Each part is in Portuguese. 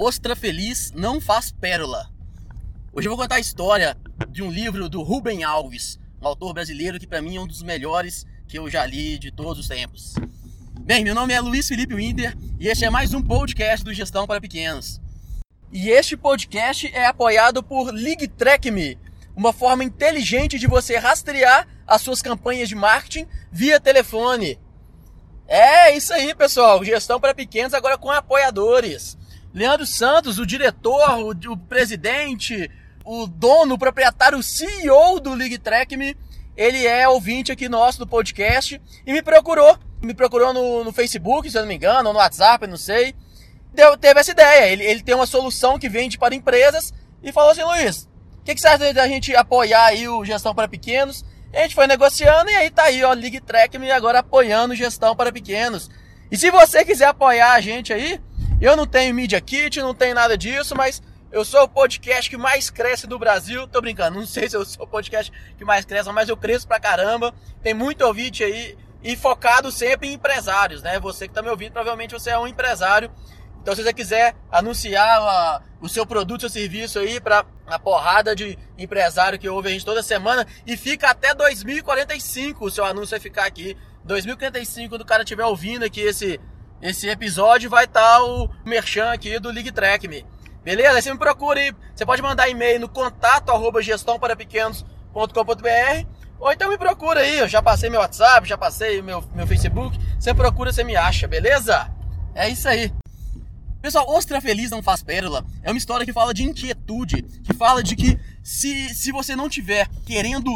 Ostra feliz não faz pérola. Hoje eu vou contar a história de um livro do Rubem Alves, um autor brasileiro que para mim é um dos melhores que eu já li de todos os tempos. Bem, meu nome é Luiz Felipe Winter e este é mais um podcast do Gestão para Pequenos. E este podcast é apoiado por LigTrackMe, uma forma inteligente de você rastrear as suas campanhas de marketing via telefone. É isso aí, pessoal. Gestão para pequenos agora com apoiadores. Leandro Santos, o diretor, o, o presidente, o dono, o proprietário, o CEO do League Me, ele é ouvinte aqui nosso do podcast e me procurou. Me procurou no, no Facebook, se eu não me engano, ou no WhatsApp, não sei. Deu, teve essa ideia. Ele, ele tem uma solução que vende para empresas e falou assim: Luiz, o que, que você acha da gente apoiar aí o Gestão para Pequenos? A gente foi negociando e aí tá aí, ó, League Track me agora apoiando gestão para pequenos. E se você quiser apoiar a gente aí, eu não tenho Media Kit, não tenho nada disso, mas eu sou o podcast que mais cresce do Brasil. Tô brincando, não sei se eu sou o podcast que mais cresce, mas eu cresço pra caramba. Tem muito ouvinte aí e focado sempre em empresários, né? Você que tá me ouvindo, provavelmente você é um empresário então, se você quiser anunciar a, o seu produto, seu serviço aí para a porrada de empresário que ouve a gente toda semana e fica até 2045 o seu anúncio vai ficar aqui. 2045, quando o cara estiver ouvindo aqui esse, esse episódio, vai estar tá o merchan aqui do League Track Me. Beleza? Aí você me procura aí. Você pode mandar e-mail no contato arroba gestãoparapequenos.com.br ou então me procura aí. Eu já passei meu WhatsApp, já passei meu, meu Facebook. Você procura, você me acha, beleza? É isso aí. Pessoal, Ostra Feliz não faz pérola é uma história que fala de inquietude, que fala de que se, se você não tiver querendo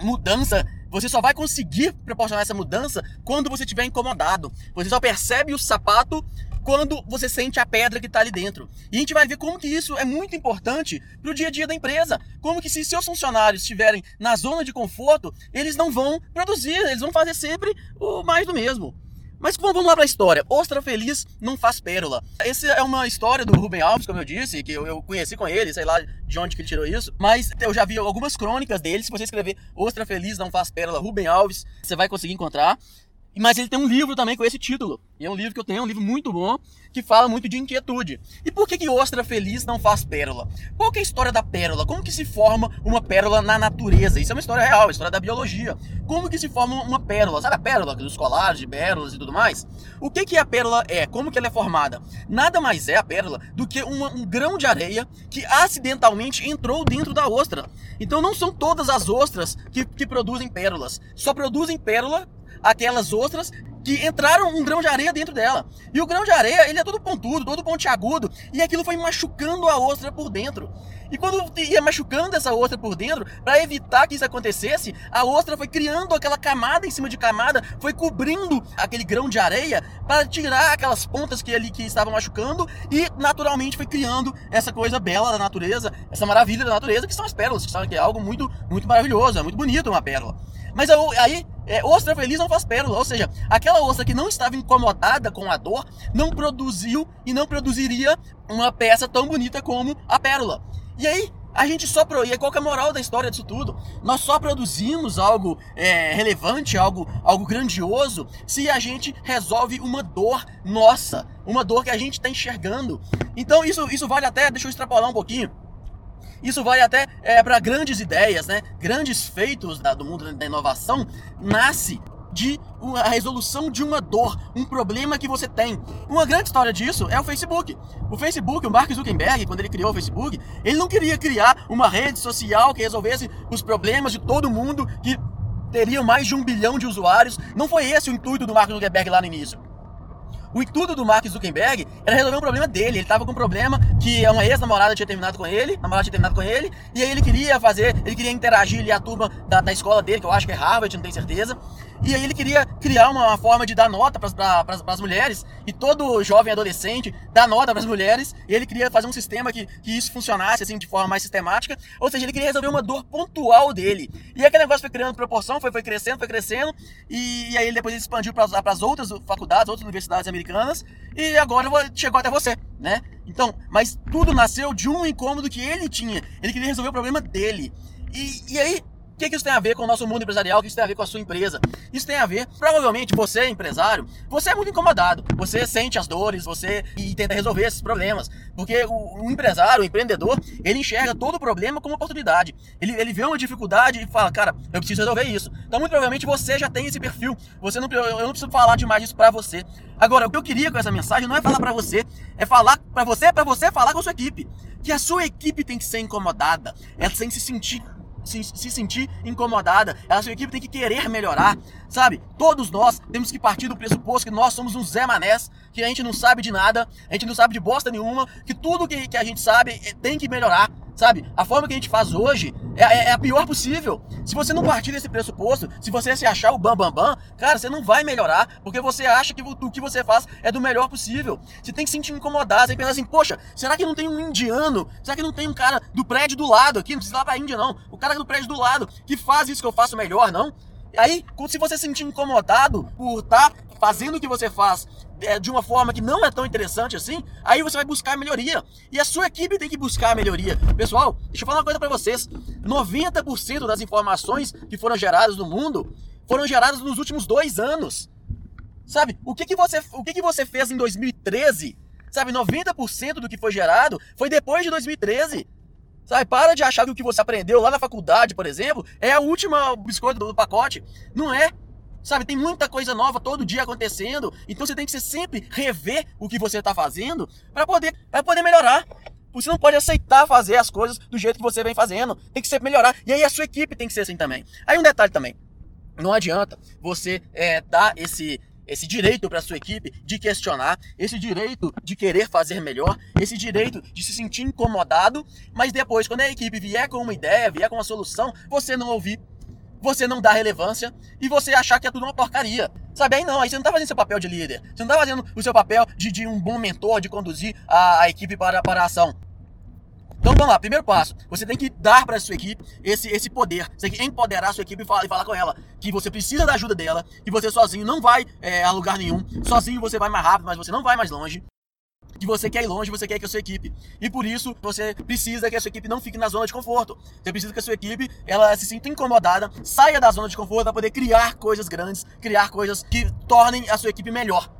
mudança, você só vai conseguir proporcionar essa mudança quando você estiver incomodado. Você só percebe o sapato quando você sente a pedra que está ali dentro. E a gente vai ver como que isso é muito importante para o dia a dia da empresa. Como que se seus funcionários estiverem na zona de conforto, eles não vão produzir, eles vão fazer sempre o mais do mesmo. Mas vamos lá para a história. Ostra feliz não faz pérola. Essa é uma história do Rubem Alves, como eu disse, que eu, eu, conheci com ele, sei lá de onde que ele tirou isso. Mas eu já vi algumas crônicas dele. Se você escrever Ostra feliz não faz pérola, Rubem Alves, você vai conseguir encontrar. Mas ele tem um livro também com esse título. E é um livro que eu tenho, é um livro muito bom, que fala muito de inquietude. E por que, que ostra feliz não faz pérola? Qual que é a história da pérola? Como que se forma uma pérola na natureza? Isso é uma história real, a história da biologia. Como que se forma uma pérola? Sabe a pérola dos colares, de pérolas e tudo mais? O que, que a pérola é? Como que ela é formada? Nada mais é a pérola do que uma, um grão de areia que acidentalmente entrou dentro da ostra. Então não são todas as ostras que, que produzem pérolas. Só produzem pérola aquelas ostras que entraram um grão de areia dentro dela. E o grão de areia, ele é todo pontudo, todo pontiagudo, e aquilo foi machucando a ostra por dentro. E quando ia machucando essa ostra por dentro, para evitar que isso acontecesse, a ostra foi criando aquela camada em cima de camada, foi cobrindo aquele grão de areia para tirar aquelas pontas que ali que estavam machucando e naturalmente foi criando essa coisa bela da natureza, essa maravilha da natureza que são as pérolas, que, que é algo muito muito maravilhoso, é muito bonito uma pérola. Mas aí é, ostra feliz não faz pérola, ou seja, aquela ostra que não estava incomodada com a dor não produziu e não produziria uma peça tão bonita como a pérola. E aí a gente só pro... e qual é a moral da história disso tudo? Nós só produzimos algo é, relevante, algo, algo grandioso, se a gente resolve uma dor nossa, uma dor que a gente está enxergando. Então isso, isso vale até, deixa eu extrapolar um pouquinho. Isso vale até é, para grandes ideias, né? Grandes feitos da, do mundo da inovação nasce de a resolução de uma dor, um problema que você tem. Uma grande história disso é o Facebook. O Facebook, o Mark Zuckerberg, quando ele criou o Facebook, ele não queria criar uma rede social que resolvesse os problemas de todo mundo, que teria mais de um bilhão de usuários. Não foi esse o intuito do Mark Zuckerberg lá no início. O intuito do Mark Zuckerberg era resolver um problema dele. Ele tava com um problema que uma ex-namorada tinha terminado com ele, namorada tinha terminado com ele, e aí ele queria fazer, ele queria interagir ali a turma da, da escola dele, que eu acho que é Harvard, não tenho certeza. E aí ele queria criar uma forma de dar nota para as mulheres, e todo jovem adolescente dá nota para as mulheres, e ele queria fazer um sistema que, que isso funcionasse assim de forma mais sistemática, ou seja, ele queria resolver uma dor pontual dele. E aquele negócio foi criando proporção, foi, foi crescendo, foi crescendo, e, e aí depois ele expandiu para as outras faculdades, outras universidades americanas, e agora chegou até você, né? Então, mas tudo nasceu de um incômodo que ele tinha. Ele queria resolver o problema dele. E, e aí, O que, que isso tem a ver com o nosso mundo empresarial? O que isso tem a ver com a sua empresa? Isso tem a ver, provavelmente, você é empresário, você é muito incomodado. Você sente as dores, você e tenta resolver esses problemas. Porque o, o empresário, o empreendedor, ele enxerga todo o problema como oportunidade. Ele, ele vê uma dificuldade e fala, cara, eu preciso resolver isso. Então, muito provavelmente, você já tem esse perfil. Você não, eu não preciso falar demais isso pra você. Agora, o que eu queria com essa mensagem não é falar para você, é falar para você, é para você falar com a sua equipe. Que a sua equipe tem que ser incomodada, ela tem que se sentir se, se, sentir incomodada, a sua equipe tem que querer melhorar, sabe? Todos nós temos que partir do pressuposto que nós somos um Zé Manés, que a gente não sabe de nada, a gente não sabe de bosta nenhuma, que tudo que, que a gente sabe eh, tem que melhorar, sabe? A forma que a gente faz hoje é, é, é, a pior possível. Se você não partir desse pressuposto, se você se achar o bam bam bam, cara, você não vai melhorar, porque você acha que o, que você faz é do melhor possível. Você tem que se sentir incomodado, você pensar assim, poxa, será que não tem um indiano? Será que não tem um cara do prédio do lado aqui? Não precisa ir lá pra Índia, não. O cara do prédio do lado que faz isso que eu faço melhor, não? Aí, se você se sentir incomodado por estar tá fazendo o que você faz é, de uma forma que não é tão interessante assim, aí você vai buscar melhoria. E a sua equipe tem que buscar a melhoria. Pessoal, deixa eu falar uma coisa para vocês. 90% das informações que foram geradas no mundo foram geradas nos últimos dois anos. Sabe, o que, que, você, o que, que você fez em 2013? Sabe, 90% do que foi gerado foi depois de 2013. Sabe, para de achar que o que você aprendeu lá na faculdade, por exemplo, é a última biscoito do pacote. Não é. Sabe, tem muita coisa nova todo dia acontecendo. Então você tem que sempre rever o que você está fazendo para poder, pra poder melhorar. Você não pode aceitar fazer as coisas do jeito que você vem fazendo. Tem que sempre melhorar. E aí a sua equipe tem que ser assim também. Aí um detalhe também. Não adianta você é, dar esse, esse direito para sua equipe de questionar, esse direito de querer fazer melhor, esse direito de se sentir incomodado, mas depois, quando a equipe vier com uma ideia, vier com uma solução, você não ouvir, você não dá relevância e você achar que é tudo uma porcaria. Sabe, aí não, aí você não tá fazendo seu papel de líder, você não tá fazendo o seu papel de, de um bom mentor, de conduzir a, a equipe para, para a ação. Então vamos lá, primeiro passo, você tem que dar para sua equipe esse, esse poder, você tem que empoderar a sua equipe e falar, e falar com ela que você precisa da ajuda dela, que você sozinho não vai é, a lugar nenhum, sozinho você vai mais rápido, mas você não vai mais longe que você quer ir longe, você quer que a sua equipe. E por isso, você precisa que a sua equipe não fique na zona de conforto. Você precisa que a sua equipe ela se sinta incomodada, saia da zona de conforto para poder criar coisas grandes, criar coisas que tornem a sua equipe melhor.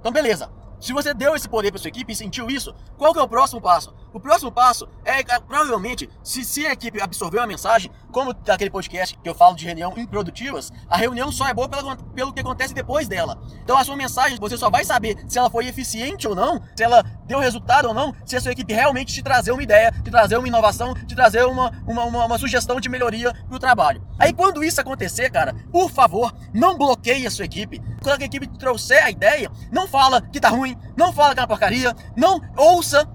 Então, beleza. Se você deu esse poder para sua equipe e sentiu isso, qual que é o próximo passo? O próximo passo é, é provavelmente, se, se a equipe absorveu a mensagem, como daquele podcast que eu falo de reunião improdutivas, a reunião só é boa pelo, pelo que acontece depois dela. Então a sua mensagem, você só vai saber se ela foi eficiente ou não, se ela deu resultado ou não, se a sua equipe realmente te trazer uma ideia, te trazer uma inovação, te trazer uma, uma, uma, uma sugestão de melhoria para o trabalho. Aí quando isso acontecer, cara, por favor, não bloqueie a sua equipe. Quando a equipe trouxer a ideia, não fala que tá ruim, não fala que é uma porcaria, não ouça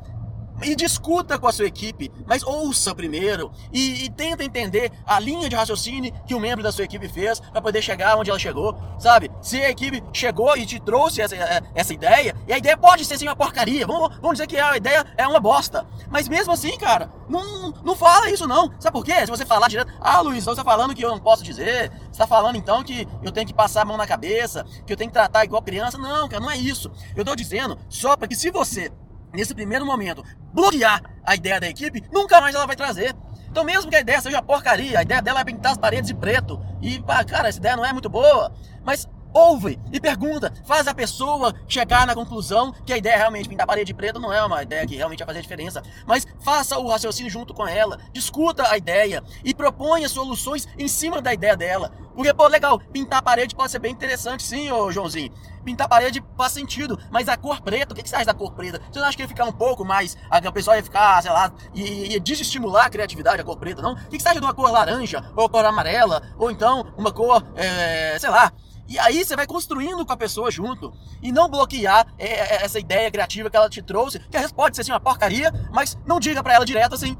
e discuta com a sua equipe, mas ouça primeiro e, e, tenta entender a linha de raciocínio que o membro da sua equipe fez para poder chegar onde ela chegou, sabe? Se a equipe chegou e te trouxe essa, é, essa ideia, e a ideia pode ser sim uma porcaria, vamos, vamos dizer que a ideia é uma bosta, mas mesmo assim, cara, não, não fala isso não, sabe por quê? Se você falar direto, ah Luiz, você está falando que eu não posso dizer, você está falando então que eu tenho que passar a mão na cabeça, que eu tenho que tratar igual criança, não, cara, não é isso. Eu estou dizendo só para que se você nesse primeiro momento, bloquear a ideia da equipe, nunca mais ela vai trazer. Então, mesmo que a ideia seja porcaria, a ideia dela é pintar as paredes de preto, e, cara, essa ideia não é muito boa, mas ouve e pergunta, faz a pessoa chegar na conclusão que a ideia é realmente pintar a parede de preto não é uma ideia que realmente vai fazer diferença, mas faça o raciocínio junto com ela, discuta a ideia e proponha soluções em cima da ideia dela. Porque, pô, legal, pintar a parede pode ser bem interessante, sim, ô Joãozinho. Pintar a parede faz sentido, mas a cor preta, o que, que você acha da cor preta? Você não acha que ia ficar um pouco mais, a pessoa ia ficar, sei lá, e ia desestimular a criatividade, a cor preta, não? O que, que você acha de uma cor laranja, ou cor amarela, ou então uma cor, é, sei lá, e aí você vai construindo com a pessoa junto. E não bloquear é, é, essa ideia criativa que ela te trouxe, que pode ser assim uma porcaria, mas não diga para ela direto assim.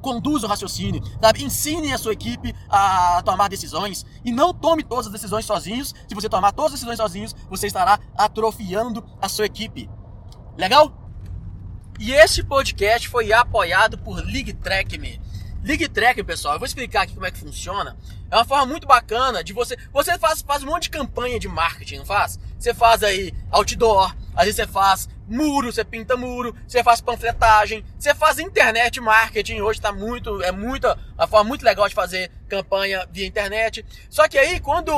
Conduza o raciocínio, sabe? Ensine a sua equipe a tomar decisões e não tome todas as decisões sozinhos. Se você tomar todas as decisões sozinhos, você estará atrofiando a sua equipe. Legal? E esse podcast foi apoiado por League Track Me. League Track, pessoal, eu vou explicar aqui como é que funciona. É uma forma muito bacana de você. Você faz, faz um monte de campanha de marketing, não faz? Você faz aí outdoor, às vezes você faz muro, você pinta muro, você faz panfletagem, você faz internet marketing. Hoje tá muito, é muita, uma forma muito legal de fazer campanha via internet. Só que aí, quando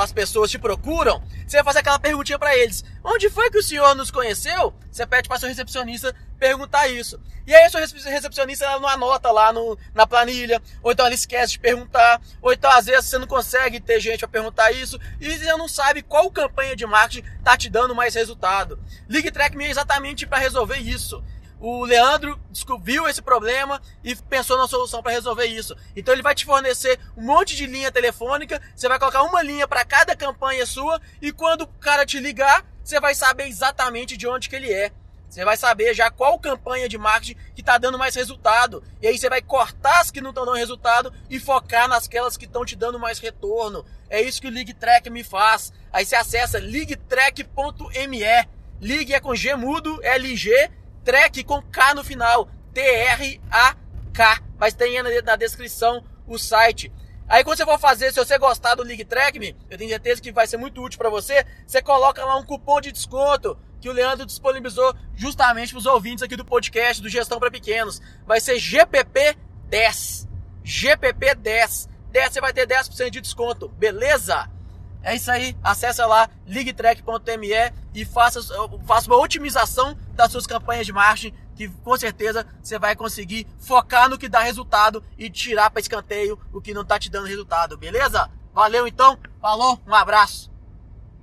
as pessoas te procuram, você fazer aquela perguntinha para eles: onde foi que o senhor nos conheceu? Você pede para seu recepcionista perguntar isso. E aí a sua recepcionista ela não anota lá no, na planilha, ou então ela esquece de perguntar, ou então às vezes você não consegue ter gente para perguntar isso, e você não sabe qual campanha de marketing tá te dando mais resultado. Ligue Track Me exatamente para resolver isso. O Leandro viu esse problema e pensou na solução para resolver isso. Então ele vai te fornecer um monte de linha telefônica, você vai colocar uma linha para cada campanha sua e quando o cara te ligar, você vai saber exatamente de onde que ele é. Você vai saber já qual campanha de marketing que está dando mais resultado. E aí você vai cortar as que não estão dando resultado e focar nasquelas que estão te dando mais retorno. É isso que o League Track me faz. Aí você acessa ligtrack.me. Ligue é com G mudo, LG, track com K no final. T-R-A-K. Mas tem na descrição o site. Aí quando você for fazer, se você gostar do League Track, eu tenho certeza que vai ser muito útil para você, você coloca lá um cupom de desconto que o Leandro disponibilizou justamente para os ouvintes aqui do podcast do Gestão para Pequenos. Vai ser GPP10. GPP10. 10 você vai ter 10% de desconto, beleza? É isso aí, acesse lá ligtrack.me e faça, faça uma otimização das suas campanhas de marketing que com certeza você vai conseguir focar no que dá resultado e tirar para escanteio o que não está te dando resultado, beleza? Valeu então, falou, um abraço.